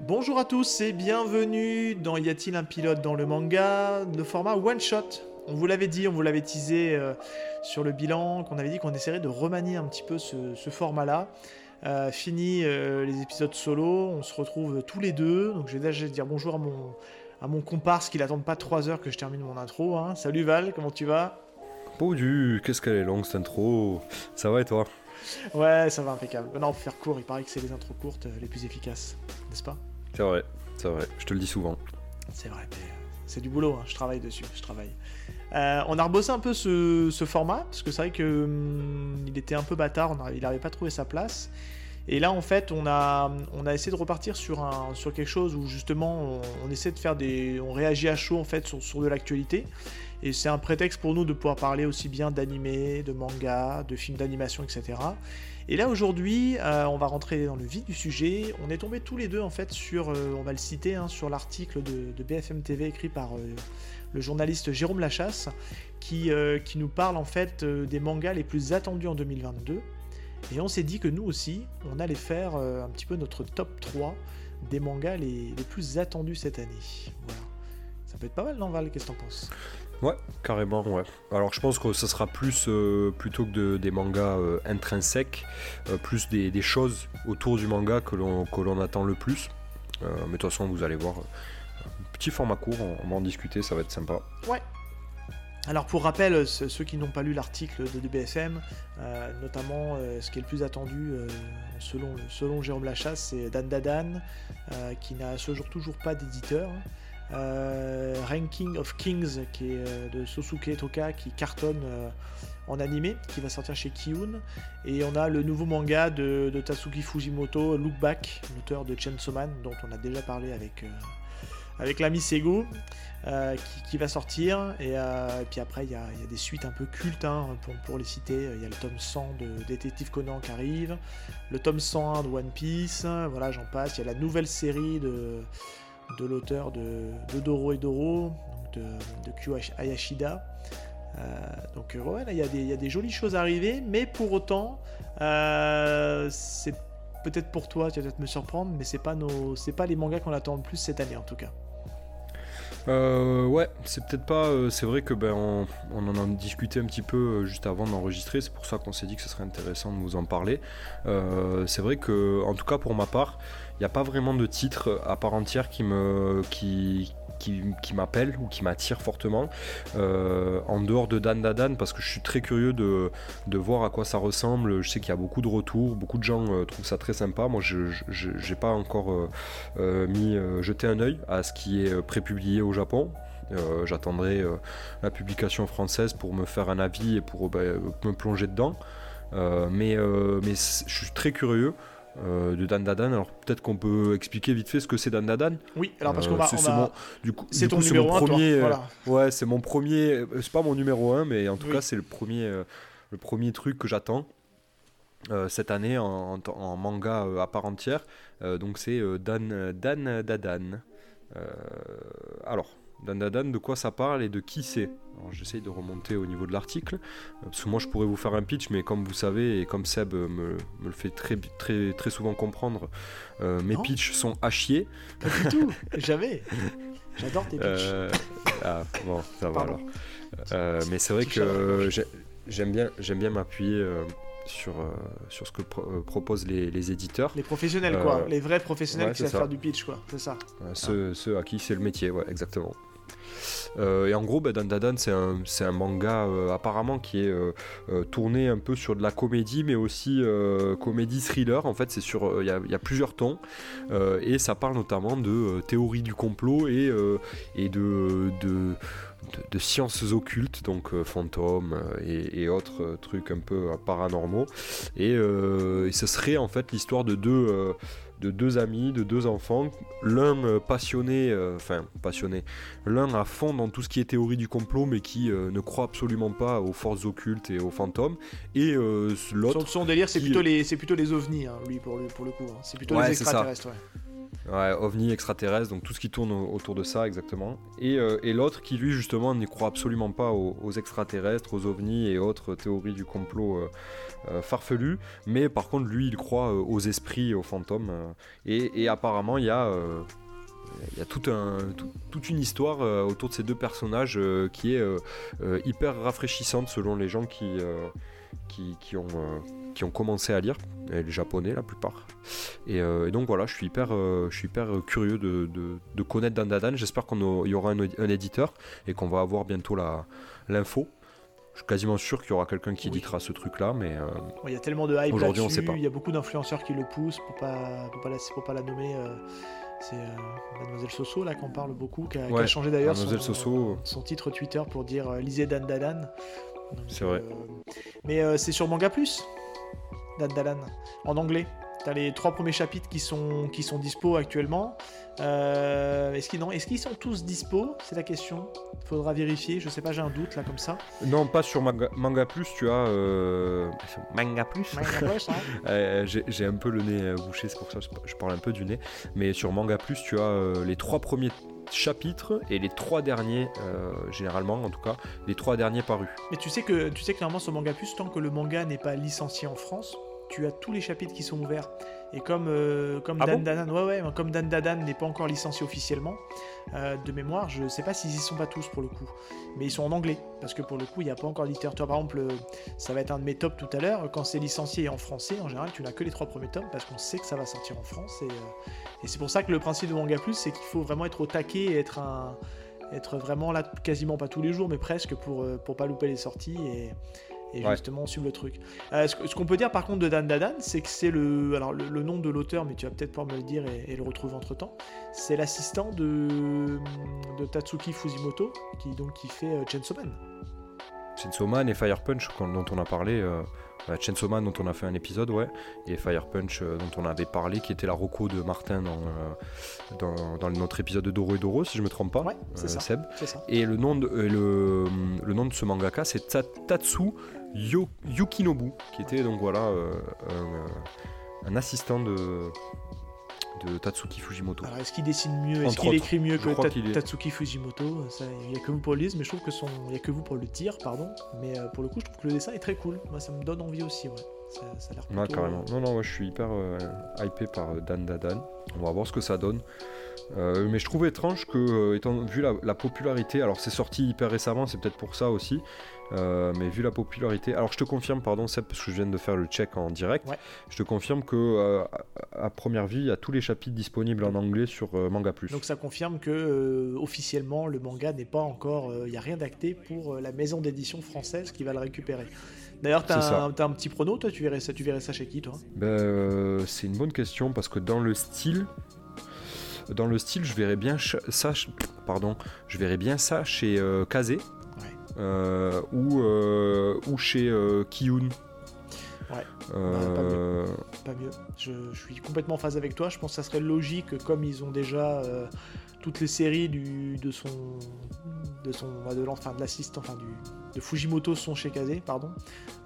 Bonjour à tous et bienvenue dans Y a-t-il un pilote dans le manga, le format one shot. On vous l'avait dit, on vous l'avait teasé euh, sur le bilan, qu'on avait dit qu'on essaierait de remanier un petit peu ce, ce format-là. Euh, fini euh, les épisodes solo, on se retrouve tous les deux. Donc je vais déjà dire bonjour à mon, à mon comparse qu'il attend pas 3 heures que je termine mon intro. hein. Salut Val, comment tu vas? Du qu'est-ce qu'elle est longue cette intro Ça va et toi? Ouais, ça va impeccable. Non, pour faire court, il paraît que c'est les intros courtes les plus efficaces, n'est-ce pas? C'est vrai, c'est vrai, je te le dis souvent. C'est vrai, euh, c'est du boulot, hein, je travaille dessus, je travaille. Euh, on a rebossé un peu ce, format, parce que c'est vrai que hum, était un peu bâtard, il n'avait pas trouvé sa place. Et là, en fait, on a, on a essayé de repartir sur, un, sur quelque chose où justement, on, essaie de faire des. On réagit à chaud, en fait, sur, sur de l'actualité. Et c'est un prétexte pour nous de pouvoir parler aussi bien d'animé, de manga, de films d'animation, etc. Et là, aujourd'hui, euh, on va rentrer dans le vif du sujet. On est tombés tous les deux, en fait, sur. euh, on va le citer, hein, sur l'article de, BFM TV écrit par. euh, le journaliste Jérôme Lachasse, qui, qui nous parle en fait des mangas les plus attendus en 2022. Et on s'est dit que nous aussi, on allait faire un petit peu notre top 3 des mangas les, les plus attendus cette année. Voilà. Ça peut être pas mal, non Val? Qu'est-ce que t'en penses? Ouais, carrément, ouais. Alors je pense que ce sera plus, euh, plutôt que de- des mangas euh, intrinsèques, euh, plus des, des choses autour du manga que l'on que l'on attend le plus. Euh, mais de toute façon, vous allez voir, euh, petit format court, on, on va en discuter, ça va être sympa. Ouais. Alors pour rappel, ce- ceux qui n'ont pas lu l'article de, de BFM, euh, notamment euh, ce qui est le plus attendu euh, selon, selon Jérôme Lachasse, c'est Dan Dadan, euh, qui n'a à ce jour toujours pas d'éditeur. Euh, Ranking of Kings, qui est euh, de Sosuke Toka, qui cartonne euh, en animé, qui va sortir chez Kiun. Et on a le nouveau manga de, de Tatsuki Fujimoto, Look Back, l'auteur de Chainsaw Man, dont on a déjà parlé avec, euh, avec l'ami Sego euh, qui, va sortir. Et, euh, puis après, il y a, il y a des suites un peu cultes hein, pour, pour les citer. Il y a le tome 100 de Détective Conan qui arrive, le tome 101 de One Piece, voilà, j'en passe. Il y a la nouvelle série de, de l'auteur de, Doro et Doro, de, de Hayashida. Euh, donc euh, ouais, il y, a des- jolies choses à arriver, mais pour autant, euh, c'est peut-être pour toi, tu vas peut-être me surprendre, mais c'est pas nos, c'est pas les mangas qu'on attend le plus cette année en tout cas. Ouais, c'est peut-être pas. c'est vrai que ben on, en a discuté un petit peu juste avant d'enregistrer. C'est pour ça qu'on s'est dit que ce serait intéressant de vous en parler. C'est vrai que, en tout cas pour ma part, n'y a pas vraiment de titre à part entière qui me qui qui, m'appelle ou qui m'attire fortement euh, en dehors de Dan Dadan parce que je suis très curieux de, de voir à quoi ça ressemble. Je sais qu'il y a beaucoup de retours, beaucoup de gens euh, trouvent ça très sympa. Moi, je n'ai pas encore euh, euh, mis euh, jeté un œil à ce qui est euh, prépublié au Japon. Euh, J'attendrai euh, la publication française pour me faire un avis et pour bah, me plonger dedans. Euh, mais euh, mais je suis très curieux euh, de Dan Dadan. Alors peut-être qu'on peut expliquer vite fait ce que c'est Dan Dadan. Oui, alors parce Euh, qu'on va, c'est- mon- du coup, c'est ton numéro mon 1, toi. premier. euh, Voilà. Ouais, c'est mon premier. euh, C'est pas mon numéro 1, mais en tout Oui. cas, c'est le premier, euh, le premier truc que j'attends. euh, cette année en, en- en manga euh, à part entière. Euh, donc c'est euh, Dan, Dan Dadan. Euh, alors, Dan Dadan, de quoi ça parle et de qui c'est Alors, J'essaye de remonter au niveau de l'article, euh, parce que moi je pourrais vous faire un pitch, mais comme vous savez, et comme Seb me, me le fait très, très, très souvent comprendre, euh, mes Non. pitchs sont à chier. Pas du tout, jamais. J'adore tes pitchs. Euh, ah, bon, ça va Pardon. alors. Euh, mais c'est vrai que j'aime bien, j'aime bien m'appuyer sur, euh, sur ce que pro- euh, proposent les, les éditeurs, Les professionnels, quoi. Les vrais professionnels ouais, qui savent ça. faire du pitch, quoi. C'est ça. ceux, ceux à qui c'est le métier, ouais, exactement. Euh, et en gros, bah, Dan Dadan, c'est un, un manga euh, apparemment qui est euh, tourné un peu sur de la comédie, mais aussi comédie thriller. En fait, c'est sur, il y, a- plusieurs tons et ça parle notamment de théorie du complot et, et de, de, sciences occultes, donc fantômes et, autres trucs un peu paranormaux. Et, et ce serait en fait l'histoire de deux, de deux amis, de deux enfants, l'un euh, passionné, euh, enfin passionné, l'un à fond dans tout ce qui est théorie du complot, mais qui euh, ne croit absolument pas aux forces occultes et aux fantômes, et Son, l'autre son délire, c'est qui- plutôt, les, c'est plutôt les ovnis, hein, lui, pour le, pour le coup. hein. C'est plutôt Ouais, les extraterrestres, ouais. Ouais, ovni extraterrestre, donc tout ce qui tourne autour de ça exactement. Et, et l'autre qui lui justement n'y croit absolument pas aux, extraterrestres, aux ovnis et autres théories du complot farfelues, mais par contre lui il croit aux esprits, aux fantômes. Et, apparemment il y a il y a toute une histoire euh, autour de ces deux personnages euh, qui est euh, hyper rafraîchissante selon les gens qui, qui, qui, ont, qui ont commencé à lire, et les japonais la plupart. Et, donc voilà, je suis hyper, je suis hyper curieux de, de, de connaître Dandadan. J'espère qu'il y aura un, éditeur et qu'on va avoir bientôt l'info. Je suis quasiment sûr qu'il y aura quelqu'un qui éditera ce truc-là, mais il y a tellement de hype aujourd'hui, on sait pas. Il y a beaucoup d'influenceurs qui le poussent pour pas pour pas la, pour pas la nommer. C'est euh, Mademoiselle Soso là qu'on parle beaucoup, qui a, changé d'ailleurs son, son, titre Twitter pour dire euh, lisez Dan Dadan. C'est vrai. Euh, mais c'est sur Manga Plus, Dan Dadan, en anglais. T'as les trois premiers chapitres qui sont, qui sont dispo actuellement. Euh, est-ce qu'ils est qu'ils sont tous dispo? C'est la question. Faudra vérifier. Je sais pas, j'ai un doute là comme ça. Non, pas sur Manga, Plus. Tu as euh, Manga Plus. Hein. Euh, j'ai un peu le nez bouché, c'est pour ça que je parle un peu du nez. Mais sur Manga Plus, tu as les trois premiers chapitres et les trois derniers, généralement en tout cas, les trois derniers parus. Mais tu sais que tu sais normalement sur Manga Plus, tant que le manga n'est pas licencié en France, tu as tous les chapitres qui sont ouverts. Et comme, euh, comme, ah Dan Dadan, ouais, ouais, comme Dan Dadan n'est pas encore licencié officiellement, euh, de mémoire, je sais pas s'ils y sont pas tous pour le coup. Mais ils sont en anglais, parce que pour le coup, il n'y a pas encore d'éditeur. Toi, par exemple, ça va être un de mes tops tout à l'heure. Quand c'est licencié en français, en général, tu n'as que les trois premiers tomes, parce qu'on sait que ça va sortir en France. Et, euh, et c'est pour ça que le principe de Manga Plus, c'est qu'il faut vraiment être au taquet et être un être vraiment là quasiment pas tous les jours mais presque pour pour pas louper les sorties et, et justement suivre le truc. Euh, ce, qu'on peut dire par contre de Dan Dadan, c'est que c'est le, alors le, nom de l'auteur, mais tu vas peut-être pouvoir me le dire et, le retrouver entre temps. C'est l'assistant de, de Tatsuki Fujimoto, qui donc qui fait euh, Chainsaw Man. Chainsaw Man et Fire Punch dont on a parlé. Euh... Chainsaw Man dont on a fait un épisode, ouais, et Fire Punch euh, dont on avait parlé, qui était la roco de Martin dans, dans, dans, notre épisode de Doro et Doro, si je me trompe pas, ouais, c'est ça, Seb. Et le nom de, le, le, nom de ce mangaka, c'est Tatsu Yukinobu, qui était donc voilà euh, euh, un, assistant de, de Tatsuki Fujimoto. Alors est-ce qu'il dessine mieux, est-ce qu'il écrit mieux que Tatsuki Fujimoto? Il n'y a que vous pour le dire, mais je trouve que son, il y a que vous pour le dire, pardon. Mais euh, pour le coup, je trouve que le dessin est très cool. Moi, ça me donne envie aussi, ouais. Ça, a l'air plutôt... carrément. Non, non, moi, je suis hyper hypé par Dan Dadan. On va voir ce que ça donne. mais je trouve étrange que, étant vu la, la popularité, alors c'est sorti hyper récemment, c'est peut-être pour ça aussi, euh, mais vu la popularité, alors je te confirme, pardon Seb, parce que je viens de faire le check en direct, je te confirme que euh, à première vue, il y a tous les chapitres disponibles en anglais sur euh, Manga Plus. Donc ça confirme que officiellement le manga n'est pas encore, il n'y a rien d'acté pour la maison d'édition française qui va le récupérer. D'ailleurs, tu as, un petit prono, toi, tu verrais ça, tu verrais ça chez qui, toi? Ben, C'est une bonne question parce que dans le style, dans le style, je verrais bien ça, pardon, je verrais bien ça chez Kazé. Euh, ou, euh, ou chez euh, Kiyun. Ouais, pas mieux. Je, suis complètement en phase avec toi. Je pense que ça serait logique, comme ils ont déjà toutes les séries du, de son. De son. de l'enfant de l'assistant, enfin du. de Fujimoto sont chez Kazé, pardon.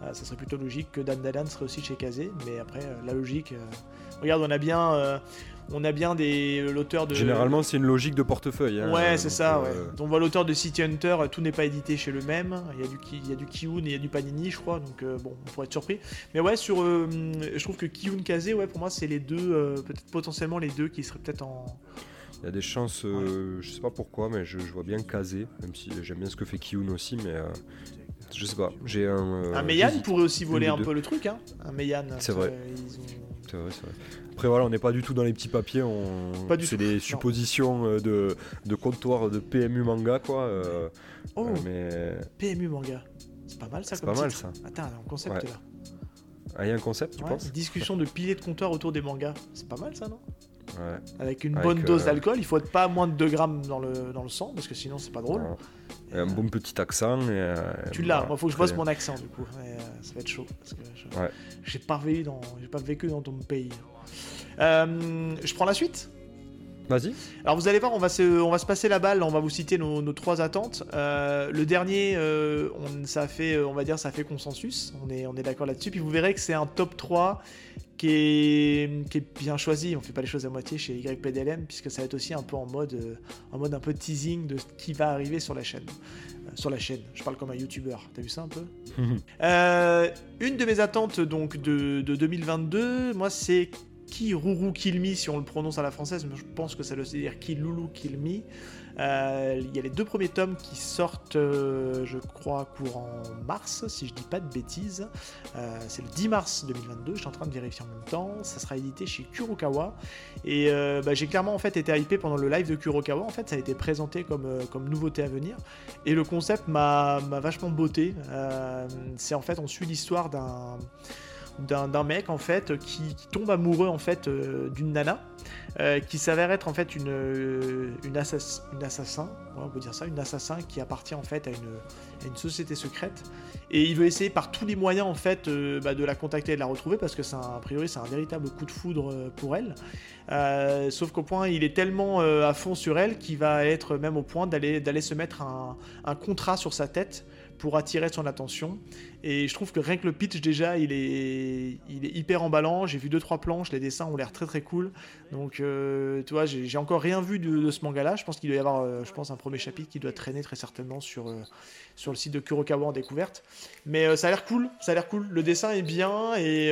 ça serait plutôt logique que Dan Dadan serait aussi chez Kazé, mais après, la logique. regarde, on a bien on a bien des euh, l'auteur de. Généralement, c'est une logique de portefeuille. Hein, ouais, c'est ça. Ouais. Euh, on voit l'auteur de City Hunter, tout n'est pas édité chez le même. Il y a du il y a du Kiyun et il y a du Panini, je crois. Donc euh, bon, on pourrait être surpris. Mais ouais, sur, je trouve que Kiyun Kaze, ouais, pour moi, c'est les deux, peut-être potentiellement les deux qui seraient peut-être en. Il y a des chances, je sais pas pourquoi, mais je, vois bien Kaze, même si j'aime bien ce que fait Kiyun aussi, mais je sais pas. J'ai un. un Meian pourrait aussi voler un peu le truc, hein. Un Meian. C'est vrai. C'est vrai, c'est vrai. Après voilà, on n'est pas du tout dans les petits papiers, on... c'est des suppositions euh, de, de comptoir de PMU manga quoi. Euh, oh, mais... PMU manga, c'est pas mal ça C'est pas mal ça. Attends, un concept là. Ah, il y a un concept, tu penses? Discussion de piliers de comptoir autour des mangas, c'est pas mal ça, non? Ouais. Avec une bonne dose euh, d'alcool, il faut être pas moins de 2 grammes dans le, dans le sang, parce que sinon c'est pas drôle. Et un bon petit accent. Et, tu l'as, il faut que je bosse mon accent du coup. ça va être chaud. Parce que j'ai pas, vécu dans, pas vécu dans ton pays. Euh, je prends la suite? Vas-y. Alors vous allez voir, on va se, on va se passer la balle, on va vous citer nos, nos trois attentes. Euh, le dernier, euh, on, ça a fait, on va dire, ça a fait consensus, on est, on est d'accord là-dessus. Puis vous verrez que c'est un top 3 qui est, qui est bien choisi. On fait pas les choses à moitié chez YPDLM, puisque ça va être aussi un peu en mode, euh, en mode un peu teasing de ce qui va arriver sur la chaîne. Euh, sur la chaîne, je parle comme un youtubeur. T'as vu ça un peu? Une de mes attentes donc de, de 2022, moi c'est Ki Ruru Kilmi si on le prononce à la française, mais je pense que ça se dire Ki Lulu Kilmi. Euh, Il y a les deux premiers tomes qui sortent, euh, je crois, courant mars, si je dis pas de bêtises. Euh, c'est le 10 mars 2022, je suis en train de vérifier en même temps. Ça sera édité chez Kurokawa. Et bah, j'ai clairement en fait été hypé pendant le live de Kurokawa. En fait, ça a été présenté comme, comme nouveauté à venir. Et le concept m'a vachement. Euh, c'est en fait, on suit l'histoire d'un d'un mec en fait qui, tombe amoureux en fait euh, d'une nana euh, qui s'avère être en fait une euh, une, assass- une assassin on peut dire ça une assassin qui appartient en fait à une, à une société secrète. Et il veut essayer par tous les moyens en fait bah, de la contacter et de la retrouver parce que c'est a priori c'est un véritable coup de foudre pour elle. Sauf qu'au point il est tellement à fond sur elle qu'il va être même au point d'aller d'aller se mettre un, un contrat sur sa tête pour attirer son attention et je trouve que rien que le pitch déjà, il est, il est hyper emballant. J'ai vu deux trois planches, les dessins ont l'air très très cool. Donc euh, tu vois, j'ai encore rien vu de, ce manga-là. Je pense qu'il doit y avoir, euh, je pense, un premier chapitre qui doit traîner très certainement sur euh, sur le site de Kurokawa en découverte. Mais ça a l'air cool, ça a l'air cool. Le dessin est bien et,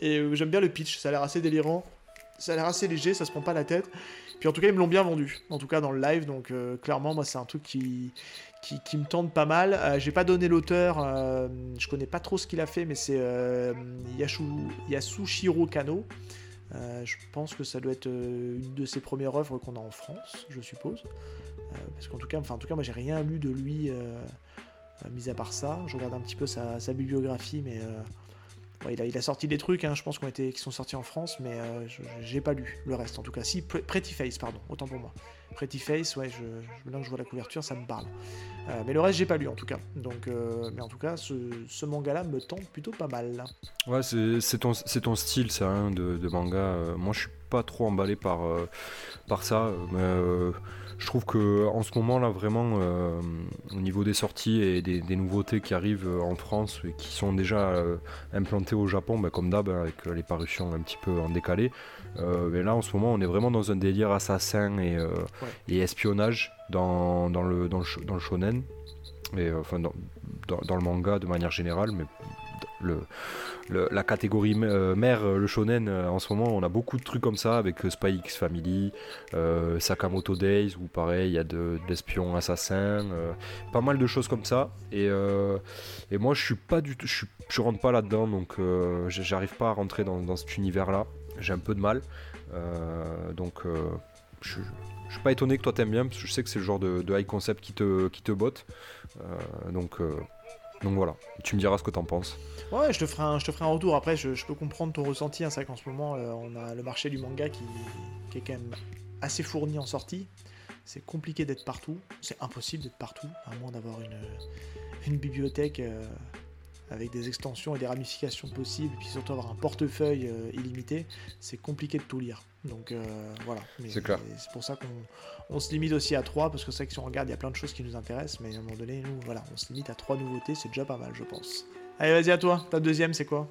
et j'aime bien le pitch. Ça a l'air assez délirant. Ça a l'air assez léger, ça se prend pas la tête. Puis en tout cas, ils me l'ont bien vendu. En tout cas, dans le live. Donc clairement, moi, c'est un truc qui qui, me tente pas mal. Euh, J'ai pas donné l'auteur, euh, je connais pas trop ce qu'il a fait, mais c'est euh, Yasushiro Kano. Euh, je pense que ça doit être euh, une de ses premières œuvres qu'on a en France, je suppose. Euh, parce qu'en tout cas, enfin, en tout cas, moi j'ai rien lu de lui, mis à part ça. Je regarde un petit peu sa, bibliographie, mais il, a, sorti des trucs, hein, je pense, été, qui sont sortis en France, mais j'ai pas lu le reste en tout cas. Si, Pre- Pretty Face, pardon, autant pour moi. Pretty Face, ouais, je, maintenant que je vois la couverture, ça me parle. Euh, mais le reste, j'ai pas lu en tout cas. Donc, euh, mais en tout cas, ce, ce manga-là me tente plutôt pas mal. Ouais, c'est ton, ton style, ça, hein, de, de manga. Euh, moi, je suis pas trop emballé par, euh, par ça. euh, Mais euh, je trouve que en ce moment, là, vraiment, euh, au niveau des sorties et des, des nouveautés qui arrivent en France et qui sont déjà euh, implantées au Japon, bah, comme d'hab, hein, avec les parutions un petit peu en décalé. euh, mais là, en ce moment, on est vraiment dans un délire assassin et, Ouais. et espionnage dans, dans, le, dans, le, dans le shonen. Et, enfin, dans le manga de manière générale, mais le, la catégorie euh, mère, euh, le shonen, euh, en ce moment, on a beaucoup de trucs comme ça avec Spy X Family, Sakamoto Days, où pareil, il y a de, de l'espion assassin, euh, pas mal de choses comme ça. Et, et moi, je suis pas du tout, je, je rentre pas là-dedans, donc j'arrive pas à rentrer dans, cet univers-là. J'ai un peu de mal. Donc, je, je suis pas étonné que toi t'aimes bien, parce que je sais que c'est le genre de, de high concept qui te, qui te botte. Donc, donc voilà, tu me diras ce que t'en penses. Ouais, je te ferai un, retour. Après, je, peux comprendre ton ressenti. hein. C'est qu'en ce moment, euh, on a le marché du manga qui, est quand même assez fourni en sortie. C'est compliqué d'être partout. C'est impossible d'être partout, à moins d'avoir une, une bibliothèque euh, avec des extensions et des ramifications possibles, et puis surtout avoir un portefeuille euh, illimité. C'est compliqué de tout lire. Donc euh, voilà. C'est clair. C'est pour ça qu'on on se limite aussi à 3, parce que c'est vrai que si on regarde, il y a plein de choses qui nous intéressent, mais à un moment donné, nous, voilà, on se limite à 3 nouveautés, c'est déjà pas mal, je pense. Allez, vas-y à toi. Ta deuxième, c'est quoi?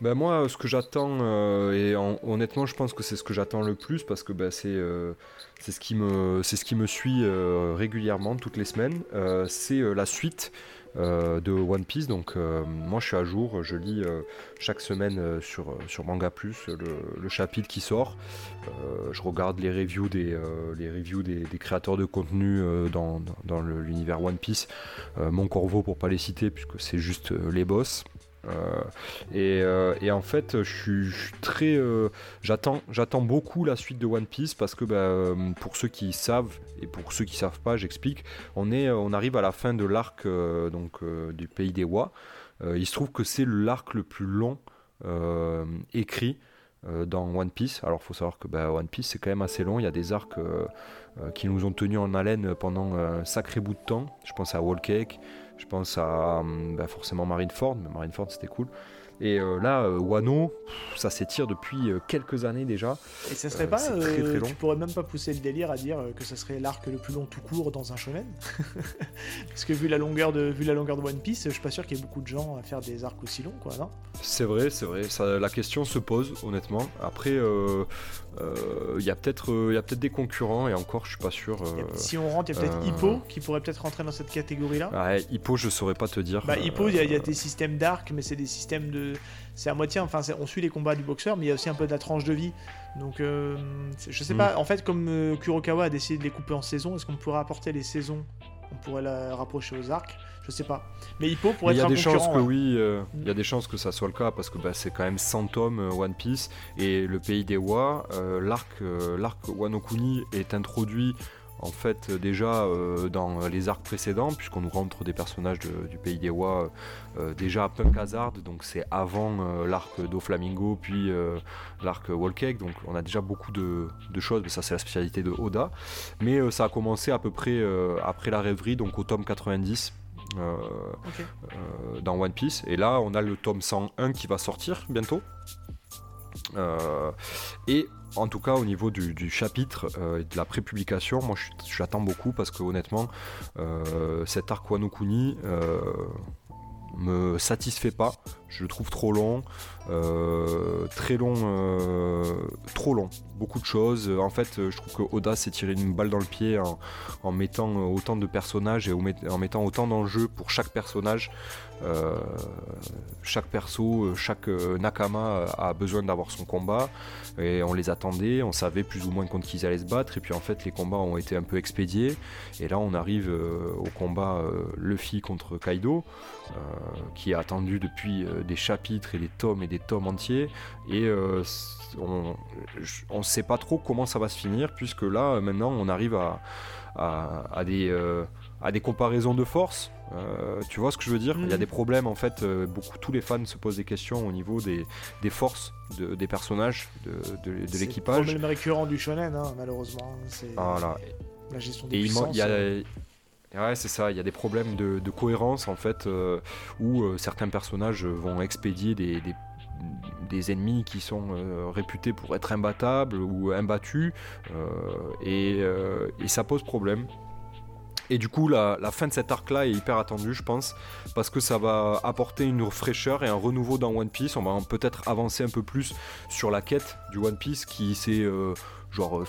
Ben moi, ce que j'attends, euh, et en- honnêtement, je pense que c'est ce que j'attends le plus parce que ben, c'est euh, c'est ce qui me c'est ce qui me suit euh, régulièrement toutes les semaines. Euh, c'est euh, la suite euh, de One Piece. Donc euh, moi, je suis à jour. Je lis euh, chaque semaine euh, sur sur Manga Plus le, chapitre qui sort. Euh, je regarde les reviews des euh, les reviews des, créateurs de contenu euh, dans, dans- l'univers One Piece. Euh, Mon Corvo pour pas les citer puisque c'est juste euh, les boss. Euh, et, euh, et en fait, je suis, très, euh, j'attends, j'attends beaucoup la suite de One Piece parce que bah, euh, pour ceux qui savent et pour ceux qui savent pas, j'explique. On est, on arrive à la fin de l'arc euh, donc euh, du pays des Wa. Euh, il se trouve que c'est l'arc le plus long euh, écrit euh, dans One Piece. Alors, faut savoir que bah, One Piece c'est quand même assez long. Il y a des arcs euh, euh, qui nous ont tenus en haleine pendant un sacré bout de temps. Je pense à Wall Cake. Je pense à hum, bah, forcément Marineford, mais Marineford c'était cool. Et là, Wano, ça s'étire depuis quelques années déjà. Et ça serait pas, très, très long. tu pourrais même pas pousser le délire à dire que ça serait l'arc le plus long tout court dans un shonen, parce que vu la longueur de vu la longueur de One Piece, je suis pas sûr qu'il y ait beaucoup de gens à faire des arcs aussi longs, quoi, non? C'est vrai, c'est vrai. Ça, la question se pose honnêtement. Après, il y a peut-être y peut-être des concurrents et encore, je suis pas sûr. si on rentre, il y a peut-être Hippo qui pourrait peut-être rentrer dans cette catégorie-là. Ouais, Hippo, je saurais pas te dire. Bah, Hippo, il y, a des systèmes d'arc, mais c'est des systèmes de. C'est à moitié, enfin, on suit les combats du boxeur, mais il y a aussi un peu de la tranche de vie. Donc, euh, je sais pas, mm. en fait, comme euh, Kurokawa a décidé de les couper en saisons, est-ce qu'on pourrait apporter les saisons On pourrait la rapprocher aux arcs? Je sais pas. Mais Hippo pourrait être Il y a des chances que oui, euh, il y a des chances que ça soit le cas parce que bah, c'est quand même 100 tomes One Piece et le pays des Wa, l'arc, l'arc Wano Kuni est introduit en fait déjà euh, dans les arcs précédents, puisqu'on nous rentre des personnages du pays des Wa euh, déjà à Punk Hazard, donc c'est avant euh, l'arc d'Oflamingo, puis l'arc Wallcake, donc on a déjà beaucoup de, choses, mais ça c'est la spécialité de Oda. Mais ça a commencé à peu près après la rêverie, donc au tome 90. dans One Piece et là on a le tome 101 qui va sortir bientôt et en tout cas au niveau du, chapitre euh, et de la prépublication, moi j'attends beaucoup parce que honnêtement, euh, cet arc Wano Kuni euh, me satisfait pas. Je le trouve trop long, très long, trop long. Beaucoup de choses. En fait, je trouve que Oda s'est tiré une balle dans le pied en mettant autant de personnages et en mettant autant d'enjeux pour chaque personnage. Euh, chaque perso, euh, chaque euh, Nakama a besoin d'avoir son combat et on les attendait, on savait plus ou moins contre qui ils allaient se battre et puis en fait les combats ont été un peu expédiés et là on arrive au combat Luffy contre Kaido qui est attendu depuis des chapitres et des tomes et des tomes entiers et on ne sait pas trop comment ça va se finir puisque là maintenant on arrive à des à des comparaisons de force. Euh, tu vois ce que je veux dire? Il y a mm. des problèmes en fait. Euh, beaucoup, tous les fans se posent des questions au niveau des, des forces de, des personnages, de, de, de l'équipage. C'est le récurrent du shonen, hein, malheureusement. Voilà. la gestion des puissances. Il euh. Ouais, c'est ça. Il y a des problèmes de, cohérence en fait, où certains personnages vont expédier des, des des ennemis qui sont réputés pour être imbattables ou imbattus et, et, ça pose problème et du coup, la, fin de cet arc-là est hyper attendue, je pense, parce que ça va apporter une fraîcheur et un renouveau dans One Piece. On va peut-être avancer un peu plus sur la quête du One Piece qui s'est euh, genre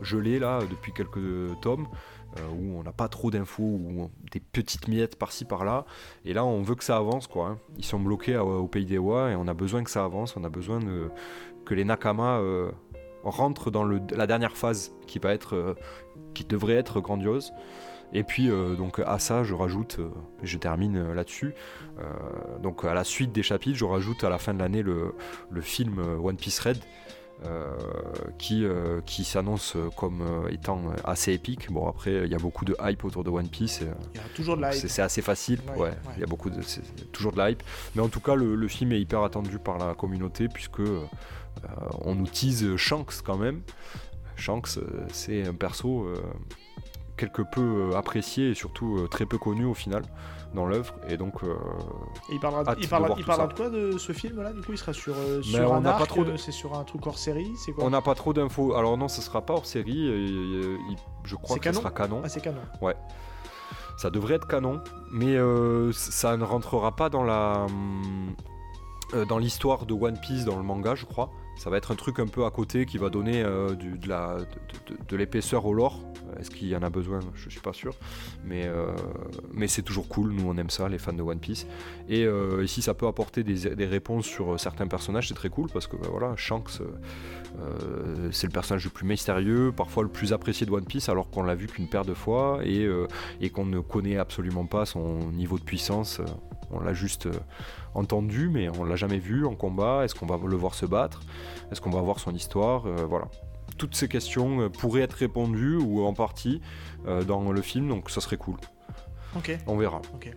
gelé là depuis quelques tomes. Euh, où on n'a pas trop d'infos, ou des petites miettes par-ci par-là. Et là, on veut que ça avance, quoi. Hein. Ils sont bloqués au pays des Wa et on a besoin que ça avance. On a besoin que les Nakama euh, rentrent dans la dernière phase être, qui devrait être grandiose. Et puis euh, donc à ça, je rajoute, euh, je termine euh, là-dessus. donc à la suite des chapitres, je rajoute à la fin de l'année le, film One Piece Red. Qui, qui s'annonce comme étant assez épique. Bon, après, il y a beaucoup de hype autour de One Piece. Il y a toujours de hype. C'est assez facile, ouais, Il y a beaucoup de, toujours de hype. Mais en tout cas, le, le, film est hyper attendu par la communauté puisque on nous tease Shanks quand même. Shanks, c'est un perso quelque peu euh, apprécié et surtout euh, très peu connu au final dans l'œuvre et donc euh, il parlera, il parlera, il parlera de quoi de ce film là du coup il sera sur, sur un arc, c'est sur un truc hors série c'est quoi on n'a pas trop d'infos. Alors non ce sera pas hors série je crois que ce sera canon. Ah c'est canon. Ouais. Ça devrait être canon mais ça ne rentrera pas dans la dans l'histoire de One Piece dans le manga je crois. Ça va être un truc un peu à côté qui va donner du, de, la, de l'épaisseur au lore est-ce qu'il y en a besoin? Je suis pas sûr. Mais, euh, mais c'est toujours cool, nous on aime ça, les fans de One Piece. Et euh, ici ça peut apporter des, réponses sur euh, certains personnages, c'est très cool parce que bah, voilà, Shanks c'est le personnage le plus mystérieux, parfois le plus apprécié de One Piece alors qu'on l'a vu qu'une paire de fois et, et qu'on ne connaît absolument pas son niveau de puissance. On l'a juste entendu, mais on l'a jamais vu en combat. Est-ce qu'on va le voir se battre? Est-ce qu'on va voir son histoire? Voilà toutes ces questions euh, pourraient être répondues ou en partie euh, dans le film, donc ça serait cool. Ok. On verra. Ok.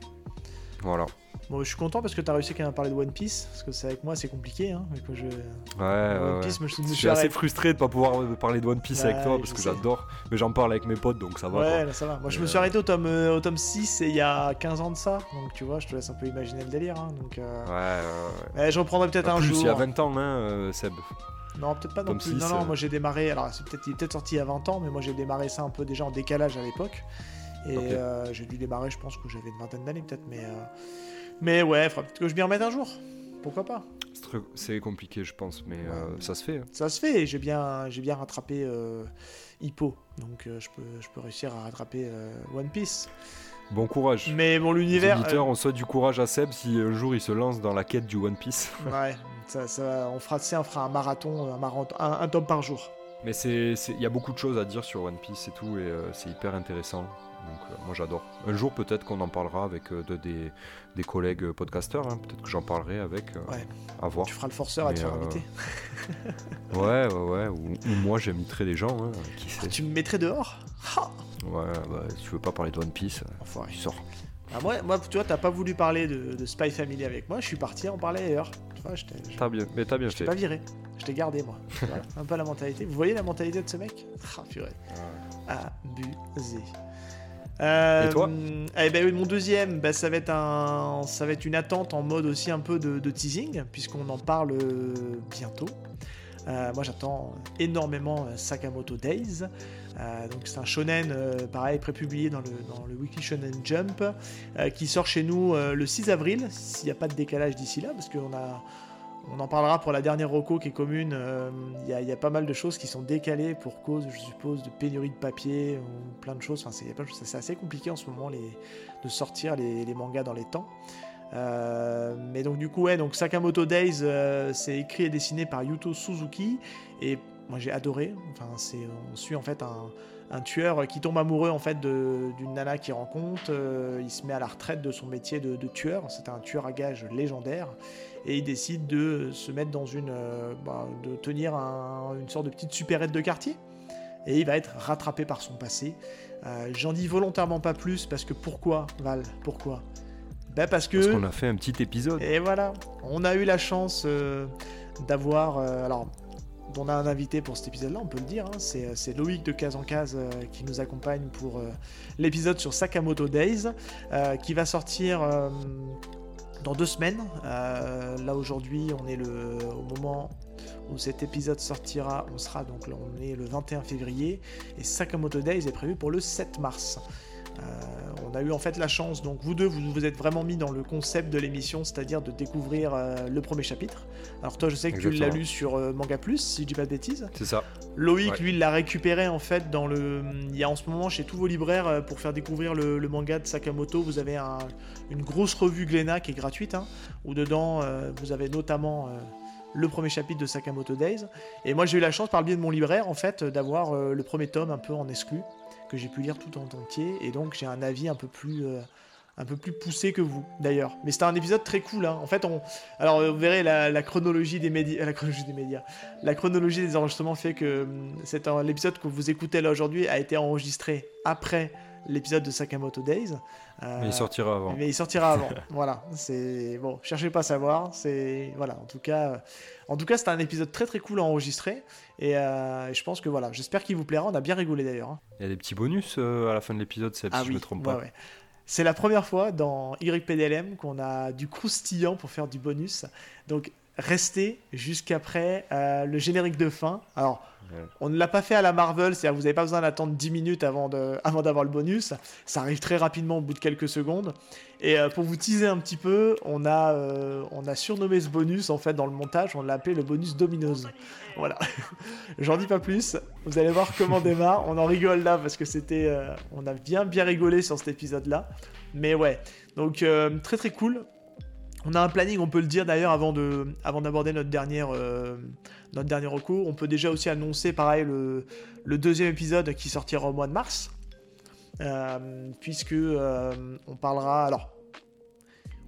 Voilà. Bon, je suis content parce que tu as réussi quand même à parler de One Piece, parce que c'est avec moi c'est compliqué. Hein, que je... Ouais, One ouais, Piece, moi, je, me Je suis assez frustré de pas pouvoir euh, parler de One Piece avec Ouais, toi parce que j'adore, mais j'en parle avec mes potes donc ça va. Ouais, là, ça va. Moi, je me suis arrêté au tome, euh, au tome 6 et il y a 15 ans de ça. Donc, tu vois, je te laisse un peu imaginer le délire. hein, donc, euh, Ouais, ouais, ouais. ouais, je reprendrai peut-être un plus, jour. il y a 20 ans, hein, Seb. Non, peut-être pas non plus. 6, non, non, euh. moi j'ai démarré. Alors, c'est peut-être, il est peut-être sorti il y a 20 ans, mais moi j'ai démarré ça un peu déjà en décalage à l'époque. Et euh, j'ai dû démarrer, je pense que j'avais une vingtaine d'années peut-être. Mais, euh, mais ouais, faudra peut-être que je m'y remette un jour. Pourquoi pas C'est compliqué, je pense, mais euh, ça se fait. hein. Ça se fait. J'ai bien, j'ai bien rattrapé Hippo. Donc, je, peux, je peux réussir à rattraper One Piece. Bon courage. Mais bon, Les l'univers. auditeurs, on souhaite du courage à Seb si un jour il se lance dans la quête du One Piece. Ouais, ça, ça, on fera, on fera un marathon, un, marathon, un, un tome par jour. Mais il y a beaucoup de choses à dire sur One Piece et tout, et euh, c'est hyper intéressant. Donc euh, moi j'adore. Un jour peut-être qu'on en parlera avec euh, de- des, des collègues podcasteurs. hein. Peut-être que j'en parlerai avec. Ouais. À voir. Tu feras le forceur à te faire inviter. Ouais, ouais, ouais. Ou, ou moi j'inviterai des gens. hein, qui sait. Tu me mettrais dehors? Ah Ouais, bah, si tu veux pas parler de One Piece, Enfoiré. tu sors. Ah, moi, moi, tu vois, t'as pas voulu parler de, de Spy Family avec moi, je suis parti en parler ailleurs. Vois, je t'ai bien, mais t'as bien je t'ai fait. pas viré. Je t'ai gardé, moi. Voilà, un peu la mentalité. Vous voyez la mentalité de ce mec Ah, purée. Abusé. Euh, Et toi eh ben, oui, Mon deuxième, bah, ça, va être un, ça va être une attente en mode aussi un peu de, de teasing, puisqu'on en parle euh, bientôt. Euh, moi j'attends énormément euh, Sakamoto Days. Euh, donc c'est un shonen, pareil, prépublié dans le, dans Weekly Shonen Jump, qui sort chez nous le 6 avril, s'il n'y a pas de décalage d'ici là, parce qu'on a... On en parlera pour la dernière roco qui est commune. Il y, a- pas mal de choses qui sont décalées pour cause, je suppose, de pénurie de papier ou plein de choses. Enfin, c'est assez compliqué en ce moment de sortir les mangas dans les temps. Euh, mais donc du coup, ouais, donc Sakamoto Days, euh, c'est écrit et dessiné par Yuto Suzuki et moi j'ai adoré. Enfin, on suit en fait un, tueur qui tombe amoureux en fait d'une nana qu'il rencontre. euh, il se met à la retraite de son métier de, tueur. C'est un tueur à gages légendaire et il décide de se mettre dans une, bah, de tenir un- une sorte de petite supérette de quartier. Et il va être rattrapé par son passé. J'en dis volontairement pas plus parce que pourquoi, Val? Pourquoi? Ben parce que. Parce qu'on a fait un petit épisode. Et voilà, on a eu la chance euh, d'avoir. euh, alors, on a un invité pour cet épisode-là, on peut le dire. hein, c'est, c'est Loïc de Case en Case euh, qui nous accompagne pour euh, l'épisode sur Sakamoto Days, euh, qui va sortir euh, dans deux semaines. Euh, là, aujourd'hui, on est le, au moment où cet épisode sortira. On sera donc là, on est le 21 février. Et Sakamoto Days est prévu pour le 7 mars. Euh, on a eu en fait la chance, donc vous deux, vous vous êtes vraiment mis dans le concept de l'émission, c'est-à-dire de découvrir euh, le premier chapitre. Alors toi, je sais que tu l'as lu sur euh, Manga Plus, si je dis pas de bêtises. C'est ça. Loïc, Ouais. lui, il l'a récupéré en fait dans le. Il y a en ce moment chez tous vos libraires pour faire découvrir le, le manga de Sakamoto. Vous avez un- une grosse revue Glénat qui est gratuite, hein, où dedans euh, vous avez notamment euh, le premier chapitre de Sakamoto Days. Et moi, j'ai eu la chance par le biais de mon libraire en fait d'avoir euh, le premier tome un peu en exclu que j'ai pu lire tout en entier. Et donc j'ai un avis un peu plus. euh, un peu plus poussé que vous d'ailleurs. Mais c'était un épisode très cool. hein. En fait, on, alors euh, vous verrez la, chronologie des médias, la chronologie des médias, la chronologie des enregistrements fait que hum, c'est un- l'épisode que vous écoutez là aujourd'hui a été enregistré après l'épisode de Sakamoto Days. Euh, Mais il sortira avant. mais il sortira avant. voilà, c'est bon. Cherchez pas à savoir. C'est voilà. En tout cas, euh, en tout cas, c'était un épisode très très cool à enregistrer. Et euh, je pense que voilà. J'espère qu'il vous plaira. On a bien rigolé d'ailleurs. hein. Il y a des petits bonus euh, à la fin de l'épisode, Seb, si je me trompe ouais, pas. ouais. C'est la première fois dans YPDLM qu'on a du croustillant pour faire du bonus. Donc restez jusqu'après euh, le générique de fin. Alors, Ouais. on ne l'a pas fait à la Marvel, c'est-à-dire que vous n'avez pas besoin d'attendre 10 minutes avant de- avant d'avoir le bonus. Ça arrive très rapidement au bout de quelques secondes. Et euh, pour vous teaser un petit peu, on a, euh, on a surnommé ce bonus en fait dans le montage, on l'a appelé le bonus Dominoes. Voilà. J'en dis pas plus. Vous allez voir comment on démarre. On en rigole là parce que c'était, on a bien bien rigolé sur cet épisode-là. Mais ouais, donc très très cool. On a un planning, on peut le dire d'ailleurs avant de, avant d'aborder euh, notre dernier recours. On peut déjà aussi annoncer pareil le, le deuxième épisode qui sortira au mois de mars, Euh, puisque euh, on parlera alors.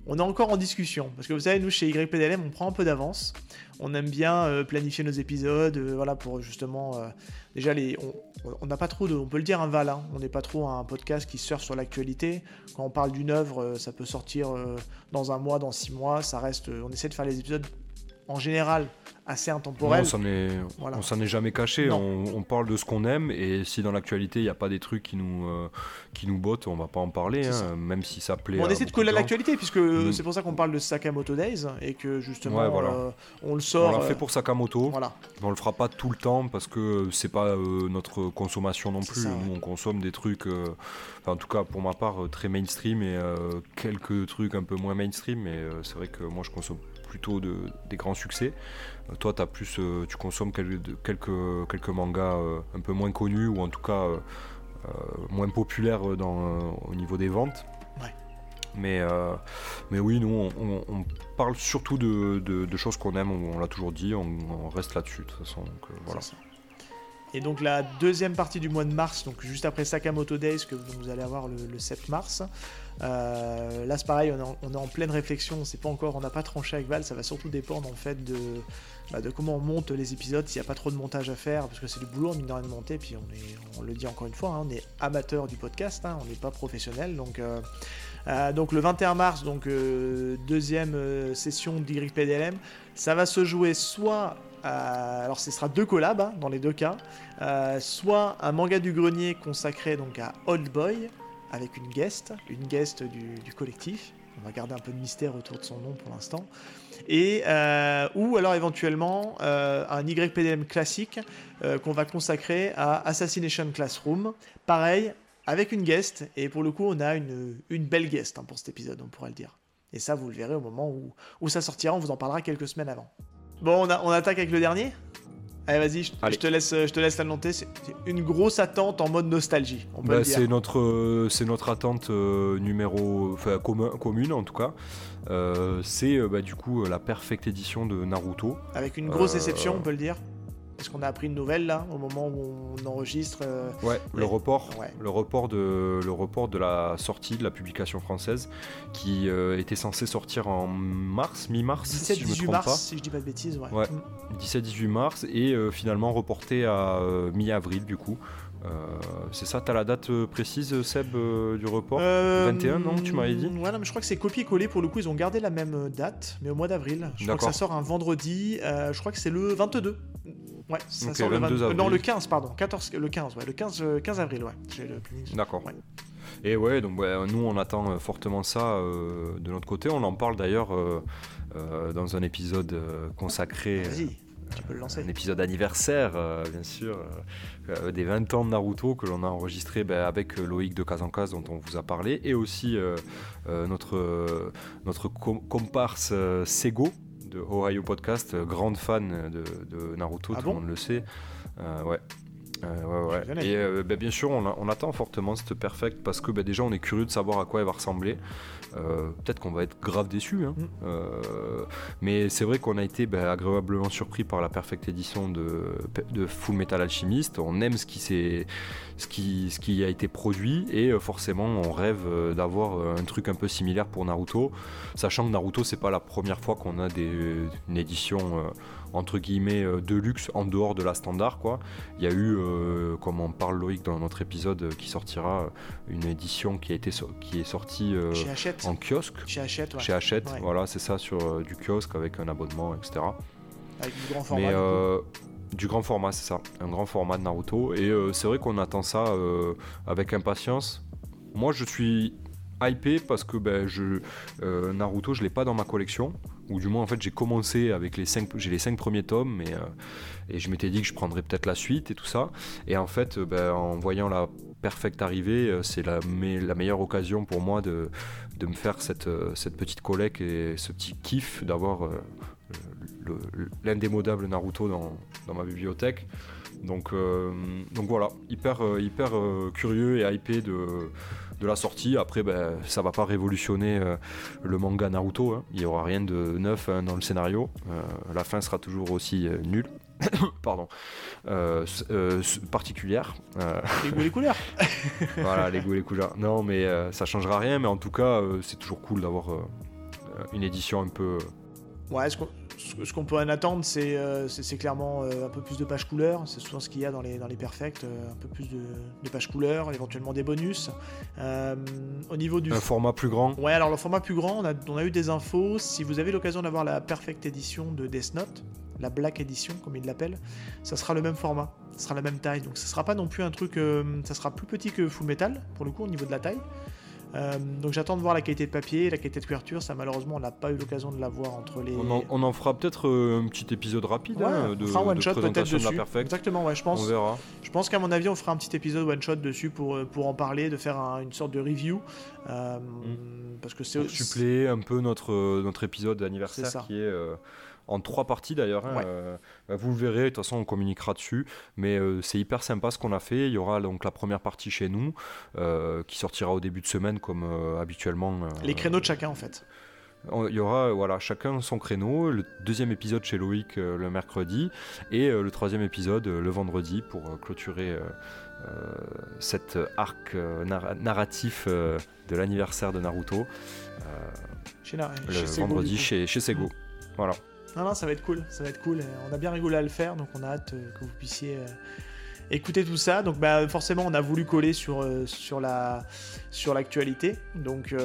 on est encore en discussion. Parce que vous savez, nous, chez YPDLM, on prend un peu d'avance. On aime bien euh, planifier nos épisodes, euh, voilà, pour justement. Euh, déjà, les, on n'a pas trop de. On peut le dire, un val. Hein. on n'est pas trop un podcast qui surfe sur l'actualité. Quand on parle d'une œuvre, ça peut sortir dans un mois, dans six mois. Ça reste. on essaie de faire les épisodes en général assez intemporel. on s'en est, jamais caché. On, parle de ce qu'on aime et si dans l'actualité il n'y a pas des trucs qui nous, euh, qui nous bottent, on va pas en parler, hein, même si ça plaît. on essaie de coller l'actualité puisque mm. c'est pour ça qu'on parle de Sakamoto Days et que justement euh, on le sort. On l'a fait euh, pour Sakamoto. Voilà. On le fera pas tout le temps parce que c'est pas notre consommation non plus. Nous on consomme des trucs, en tout cas pour ma part très mainstream et quelques trucs un peu moins mainstream. Mais c'est vrai que moi je consomme plutôt de, des grands succès. Euh, toi, as plus, euh, tu consommes quelques, quelques, quelques mangas euh, un peu moins connus ou en tout cas moins populaires dans, au niveau des ventes. Mais, mais oui, nous, on, parle surtout de, de, choses qu'on aime, on, l'a toujours dit, on, reste là-dessus de toute façon. voilà. Et donc la deuxième partie du mois de mars, donc juste après Sakamoto Days que vous allez avoir le, 7 mars. Euh, là c'est pareil, on est, en, pleine réflexion, on sait pas encore, on n'a pas tranché avec Val, ça va surtout dépendre en fait de, bah, comment on monte les épisodes, s'il n'y a pas trop de montage à faire, parce que c'est du boulot, mine de rien de monter, puis on, est, le dit encore une fois, hein, on est amateur du podcast, hein, on n'est pas professionnel, donc, euh, euh, donc le 21 mars, donc deuxième session d'YPDLM, ça va se jouer soit euh, alors ce sera deux collabs hein, dans les deux cas. Euh, soit un manga du grenier consacré donc à Old Boy avec une guest, une guest du, collectif. On va garder un peu de mystère autour de son nom pour l'instant. Et euh, ou alors éventuellement un YPDM classique qu'on va consacrer à Assassination Classroom. Pareil, avec une guest. Et pour le coup, on a une, belle guest hein, pour cet épisode, on pourrait le dire. Et ça, vous le verrez au moment où, où ça sortira. On vous en parlera quelques semaines avant. Bon, on, attaque avec le dernier Allez, vas-y, je, te laisse, je te laisse l'annoncer. C'est une grosse attente en mode nostalgie. Bah, c'est notre, euh, c'est notre attente euh, numéro, enfin commune en tout cas. Euh, c'est bah, du coup la perfecte édition de Naruto. Avec une grosse déception, on peut le dire. Parce qu'on a appris une nouvelle là, au moment où on enregistre. Euh, ouais, le report, le report de le report de la sortie de la publication française, qui euh, était censé sortir en mars, mi-mars, si je me trompe mars, pas. Si je dis pas de bêtises, ouais. 17-18 mm. mars et euh, finalement reporté à mi-avril du coup. c'est ça, t'as la date précise, Seb, du report? 21, non Tu m'avais dit? Ouais, non, mais je crois que c'est copié-collé pour le coup. Ils ont gardé la même date, mais au mois d'avril. Je crois que ça sort un vendredi. je crois que c'est le 22. Ouais, ça sort le 22 avril. Non, le 15, pardon. 14, le 15, ouais. Le 15, 15 euh, avril, ouais. D'accord. Et ouais, donc nous on attend euh, fortement ça euh, de notre côté. On en parle d'ailleurs dans un épisode consacré. Tu peux le lancer. Un épisode anniversaire, bien sûr, des 20 ans de Naruto que l'on a enregistré ben, avec Loïc de Kazankaz dont on vous a parlé, et aussi notre, notre comparse Sego, de Ohio Podcast, euh, grande fan de, Naruto, ah tout le monde le sait. Euh, ouais. Euh, ouais, Et bah, bien sûr, on, attend fortement cette perfect parce que bah, déjà, on est curieux de savoir à quoi elle va ressembler. Peut-être qu'on va être grave déçu, hein. mm. mais c'est vrai qu'on a été bah, agréablement surpris par la perfect édition de, de Full Metal Alchemist. On aime ce qui s'est ce qui, ce qui a été produit et euh, forcément on rêve euh, d'avoir euh, un truc un peu similaire pour Naruto, sachant que Naruto c'est pas la première fois qu'on a des, une édition entre guillemets de luxe en dehors de la standard quoi. Il y a eu, comme on parle Loïc dans notre épisode qui sortira, une édition qui a été qui est sortie en kiosque. Chez Hachette, Chez Hachette, voilà c'est ça sur du kiosque avec un abonnement etc. Avec du grand format. Du grand format, c'est ça. Un grand format de Naruto. Et euh, c'est vrai qu'on attend ça euh, avec impatience. Moi, je suis hypé parce que ben, je, euh, Naruto, je l'ai pas dans ma collection. Ou du moins, en fait, j'ai commencé avec les 5 j'ai les cinq premiers tomes. Mais, et je m'étais dit que je prendrais peut-être la suite et tout ça. Et en fait, ben, en voyant la perfecte arrivée, c'est la, meilleure occasion pour moi de, de me faire cette, cette petite collecte et ce petit kiff d'avoir l'indémodable Naruto dans, dans, ma bibliothèque. Donc, euh, donc voilà, hyper, euh, hyper euh, curieux et hypé de, de la sortie. Après, ben, ça va pas révolutionner le manga Naruto. Hein. Il n'y aura rien de neuf hein, dans le scénario. la fin sera toujours aussi nulle. Pardon. particulière. les goûts et les couleurs. voilà, les goûts et les couleurs. Non, mais ça changera rien. Mais en tout cas, c'est toujours cool d'avoir une édition un peu. Ouais, ce qu'on ce qu'on peut en attendre, c'est clairement un peu plus de pages couleurs. C'est souvent ce qu'il y a dans les, dans les perfects, un peu plus de, pages couleurs, éventuellement des bonus. au niveau du. Un format plus grand Ouais, alors le format plus grand, on a, on a eu des infos. Si vous avez l'occasion d'avoir la Perfect Edition de Death Note, la Black Edition, comme ils l'appellent, ça sera le même format, ça sera la même taille. Donc ça sera pas non plus un truc, ça sera plus petit que Full Metal, pour le coup, au niveau de la taille. Euh, donc j'attends de voir la qualité de papier, la qualité de couverture. Ça, malheureusement, on n'a pas eu l'occasion de la voir entre les. On en, fera peut-être euh, un petit épisode rapide hein, de, on fera one shot peut-être dessus. Exactement, ouais, je pense. On verra. Je pense qu'à mon avis, on fera un petit épisode one shot dessus pour, euh, pour en parler, de faire une sorte de review. Mm. Parce que c'est. suppléer un peu notre, notre épisode d'anniversaire qui est en trois parties d'ailleurs. Hein, euh, bah, vous le verrez, de toute façon on communiquera dessus. Mais euh, c'est hyper sympa ce qu'on a fait. Il y aura donc la première partie chez nous euh, qui sortira au début de semaine comme habituellement. Les créneaux de chacun en fait. Il y aura voilà, chacun son créneau, le deuxième épisode chez Loïc le mercredi et le troisième épisode le vendredi pour clôturer cet arc narratif de l'anniversaire de Naruto. chez le vendredi chez, chez Sego. Voilà. Non, non, ça va être cool, ça va être cool. On a bien rigolé à le faire, donc on a hâte euh, que vous puissiez euh, écouter tout ça. Donc bah, forcément, on a voulu coller sur, euh, sur, la, sur l'actualité. Donc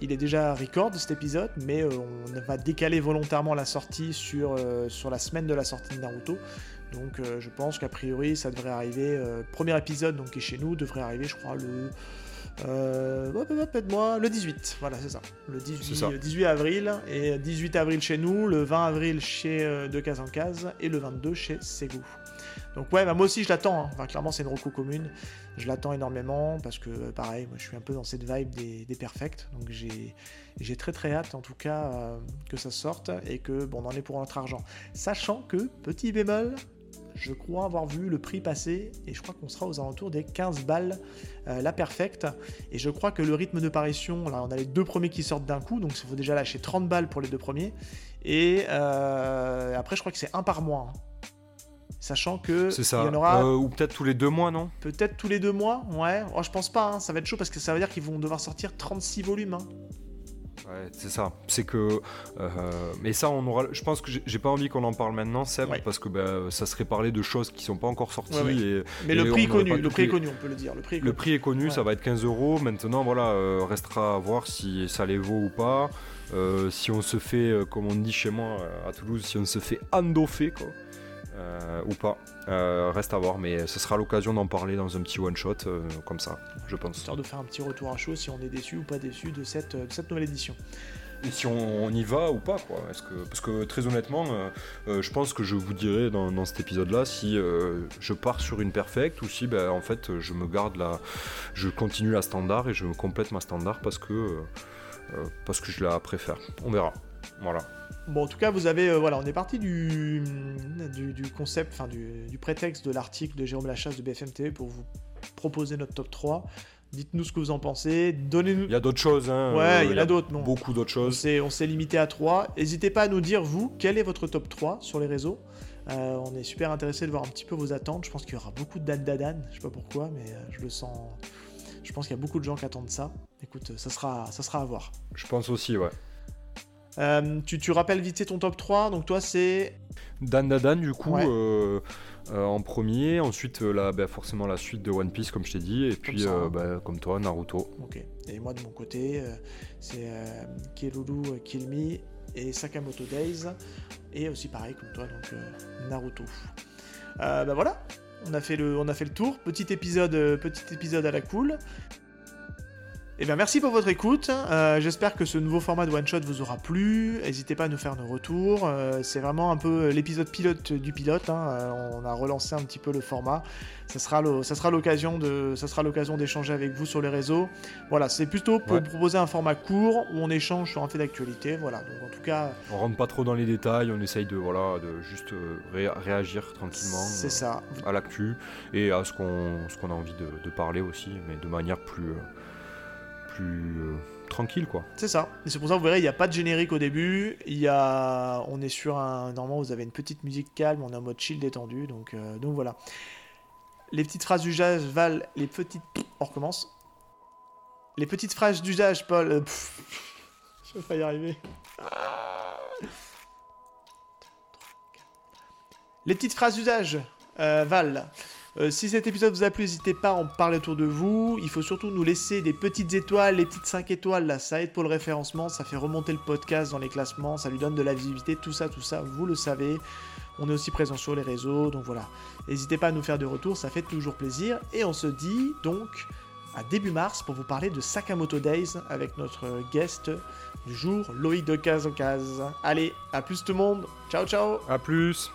il est déjà record cet épisode, mais on va décaler volontairement la sortie sur, sur la semaine de la sortie de Naruto. Donc je pense qu'a priori, ça devrait arriver. premier épisode donc, qui est chez nous devrait arriver, je crois, le euh, moi le 18, voilà, c'est ça. Le 18, 18, avril, et 18 avril chez nous, le 20 avril chez euh, De Case en Case, et le 22 chez Segu. Donc, ouais, bah, moi aussi je l'attends. Hein. Enfin, clairement, c'est une roco commune. Je l'attends énormément parce que, pareil, moi je suis un peu dans cette vibe des, des perfects. Donc, j'ai très très hâte en tout cas euh, que ça sorte et que, bon, on en est pour notre argent. Sachant que, petit bémol, je crois avoir vu le prix passer et je crois qu'on sera aux alentours des 15 balles euh, la perfecte. Et je crois que le rythme de parution, là on a les deux premiers qui sortent d'un coup, donc il faut déjà lâcher 30 balles pour les deux premiers. Et euh, après je crois que c'est un par mois. Hein. Sachant que il y en aura. Euh, ou peut-être tous les deux mois, non? Peut-être tous les deux mois, ouais. Oh, je pense pas, hein. ça va être chaud parce que ça veut dire qu'ils vont devoir sortir 36 volumes. Hein. Ouais, c'est ça. C'est que. Euh, mais ça, on aura. Je pense que j'ai pas envie qu'on en parle maintenant, Seb, parce que bah, ça serait parler de choses qui sont pas encore sorties. Et, mais le prix est connu, le prix est connu, on peut le dire. Le prix est connu, le prix est connu ça va être 15 euros. Maintenant, voilà, euh, restera à voir si ça les vaut ou pas. Euh, si on se fait, comme on dit chez moi à Toulouse, si on se fait endoffer, quoi. Euh, ou pas. Euh, reste à voir, mais ce sera l'occasion d'en parler dans un petit one-shot euh, comme ça, je pense. Histoire de faire un petit retour à chaud si on est déçu ou pas déçu de cette, cette nouvelle édition. Et si on, y va ou pas, quoi. Est-ce que, parce que très honnêtement, je pense que je vous dirai dans, cet épisode-là si je pars sur une perfecte ou si ben, en fait je me garde la. Je continue la standard et je me complète ma standard parce que, parce que je la préfère. On verra. Voilà. Bon, en tout cas, vous avez, euh, voilà, on est parti du, du, concept, enfin du, prétexte de l'article de Jérôme Lachasse de BFM TV pour vous proposer notre top 3. Dites-nous ce que vous en pensez. Donnez-nous. Il y a d'autres choses, hein. Ouais, il y, en a, d'autres, non. Beaucoup d'autres choses. On s'est limité à 3. N'hésitez pas à nous dire, vous, quel est votre top 3 sur les réseaux. Euh, on est super intéressé de voir un petit peu vos attentes. Je pense qu'il y aura beaucoup de Dan Dadan. Je sais pas pourquoi, mais euh, je le sens. Je pense qu'il y a beaucoup de gens qui attendent ça. Écoute, ça sera, ça sera à voir. Je pense aussi, ouais. Euh, tu, rappelles vite ton top 3, donc toi c'est... Dan Dan du coup euh, euh, en premier, ensuite là, bah, forcément la suite de One Piece comme je t'ai dit, et puis bah, comme toi Naruto. Ok, et moi de mon côté c'est Kiruru Kill Me et Sakamoto Days, et aussi pareil comme toi donc Naruto. bah voilà, on a fait le, on a fait le tour, petit épisode, petit épisode à la cool. Eh bien, merci pour votre écoute. Euh, j'espère que ce nouveau format de one shot vous aura plu. N'hésitez pas à nous faire nos retours. Euh, c'est vraiment un peu l'épisode pilote du pilote. Hein. Euh, on a relancé un petit peu le format. Ça sera l'occasion de, ça sera l'occasion d'échanger avec vous sur les réseaux. Voilà, c'est plutôt pour proposer un format court où on échange sur un fait d'actualité. Voilà. Donc en tout cas, on rentre pas trop dans les détails. On essaye de voilà, de juste réagir tranquillement. C'est ça. À l'actu et à ce qu'on, ce qu'on a envie de, de, parler aussi, mais de manière plus euh, tranquille quoi. C'est ça. Et c'est pour ça vous verrez, il n'y a pas de générique au début. Il y a, on est sur un, normalement vous avez une petite musique calme, on est en mode chill détendu, donc euh, voilà. Les petites phrases d'usage valent les petites. On recommence. Les petites phrases d'usage, Paul. Euh, Je vais pas y arriver. Les petites phrases d'usage. Euh, Val. Euh, si cet épisode vous a plu, n'hésitez pas à en parler autour de vous. Il faut surtout nous laisser des petites étoiles, les petites 5 étoiles là, ça aide pour le référencement, ça fait remonter le podcast dans les classements, ça lui donne de la visibilité, tout ça, tout ça, vous le savez. On est aussi présent sur les réseaux, donc voilà. N'hésitez pas à nous faire des retours, ça fait toujours plaisir. Et on se dit donc à début mars pour vous parler de Sakamoto Days avec notre guest du jour, Loïc de Case. Allez, à plus tout le monde. Ciao, ciao. À plus.